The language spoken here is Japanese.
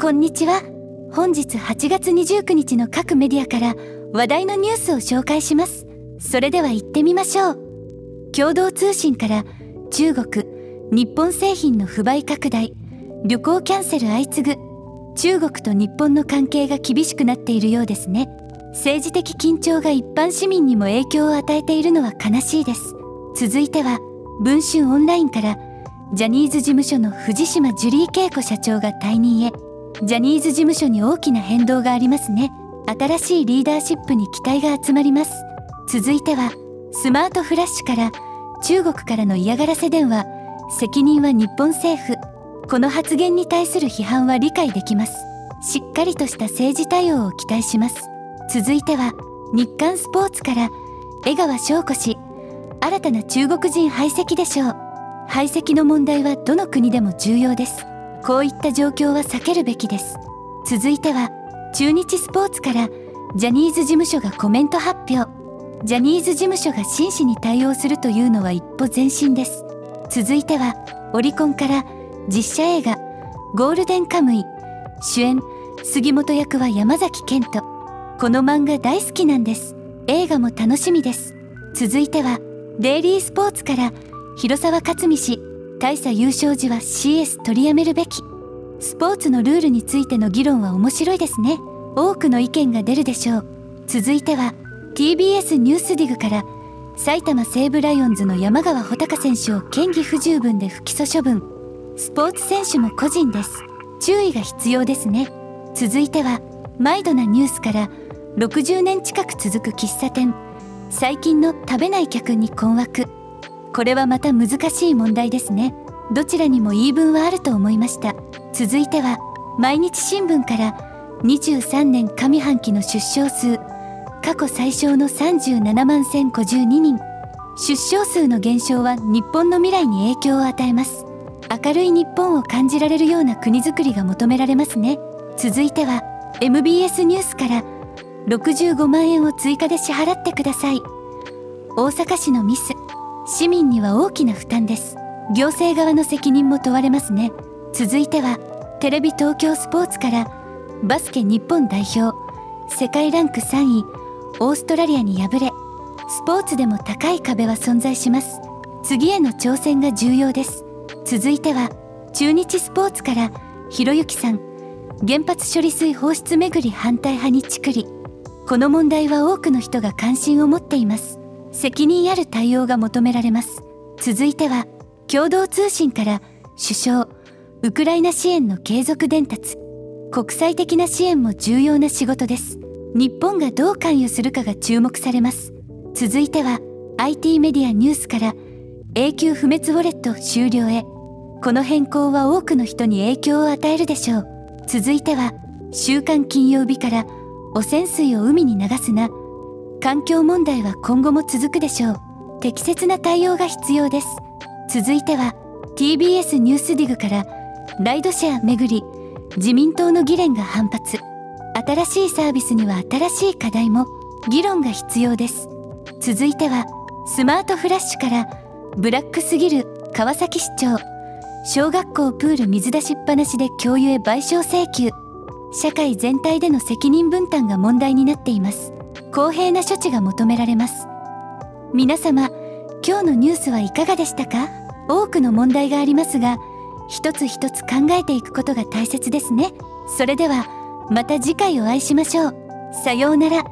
こんにちは。本日8月29日の各メディアから話題のニュースを紹介します。それでは行ってみましょう。共同通信から中国日本製品の不買拡大旅行キャンセル相次ぐ。中国と日本の関係が厳しくなっているようですね。政治的緊張が一般市民にも影響を与えているのは悲しいです。続いては文春オンラインからジャニーズ事務所の藤島ジュリー恵子社長が退任へ。ジャニーズ事務所に大きな変動がありますね。新しいリーダーシップに期待が集まります。続いてはスマートフラッシュから中国からの嫌がらせ電話。責任は日本政府。この発言に対する批判は理解できます。しっかりとした政治対応を期待します。続いては日刊スポーツから江川翔子氏。新たな中国人排斥でしょう。排斥の問題はどの国でも重要です。こういった状況は避けるべきです。続いては中日スポーツからジャニーズ事務所がコメント発表。ジャニーズ事務所が真摯に対応するというのは一歩前進です。続いてはオリコンから実写映画「ゴールデンカムイ」主演杉本役は山崎賢人。この漫画大好きなんです。映画も楽しみです。続いてはデイリースポーツから広沢克美氏。大差優勝時は CS 取りやめるべき。スポーツのルールについての議論は面白いですね。多くの意見が出るでしょう。続いては TBS ニュースディグから埼玉西武ライオンズの山川穂高選手を嫌疑不十分で不起訴処分。スポーツ選手も個人です。注意が必要ですね。続いてはマイドなニュースから60年近く続く喫茶店。最近の食べない客に困惑。これはまた難しい問題ですね。どちらにも言い分はあると思いました。続いては毎日新聞から23年上半期の出生数過去最小の37万1052人。出生数の減少は日本の未来に影響を与えます。明るい日本を感じられるような国づくりが求められますね。続いては MBS ニュースから65万円を追加で支払ってください。大阪市のミス。市民には大きな負担です。行政側の責任も問われますね。続いてはテレビ東京スポーツからバスケ日本代表世界ランク3位オーストラリアに敗れスポーツでも高い壁は存在します。次への挑戦が重要です。続いては中日スポーツからひろゆきさん。原発処理水放出めぐり反対派にチクリこの問題は多くの人が関心を持っています。責任ある対応が求められます。続いては共同通信から首相ウクライナ支援の継続伝達。国際的な支援も重要な仕事です。日本がどう関与するかが注目されます。続いては IT メディアニュースから永久不滅ウォレット終了へ。この変更は多くの人に影響を与えるでしょう。続いては週刊金曜日から汚染水を海に流すな。環境問題は今後も続くでしょう。適切な対応が必要です。続いては TBS ニュースディグからライドシェアめぐり自民党の議連が反発。新しいサービスには新しい課題も議論が必要です。続いてはスマートフラッシュからブラックすぎる川崎市長。小学校プール水出しっぱなしで教諭へ賠償請求。社会全体での責任分担が問題になっています。公平な処置が求められます。皆様今日のニュースはいかがでしたか？多くの問題がありますが一つ一つ考えていくことが大切ですね。それではまた次回お会いしましょう。さようなら。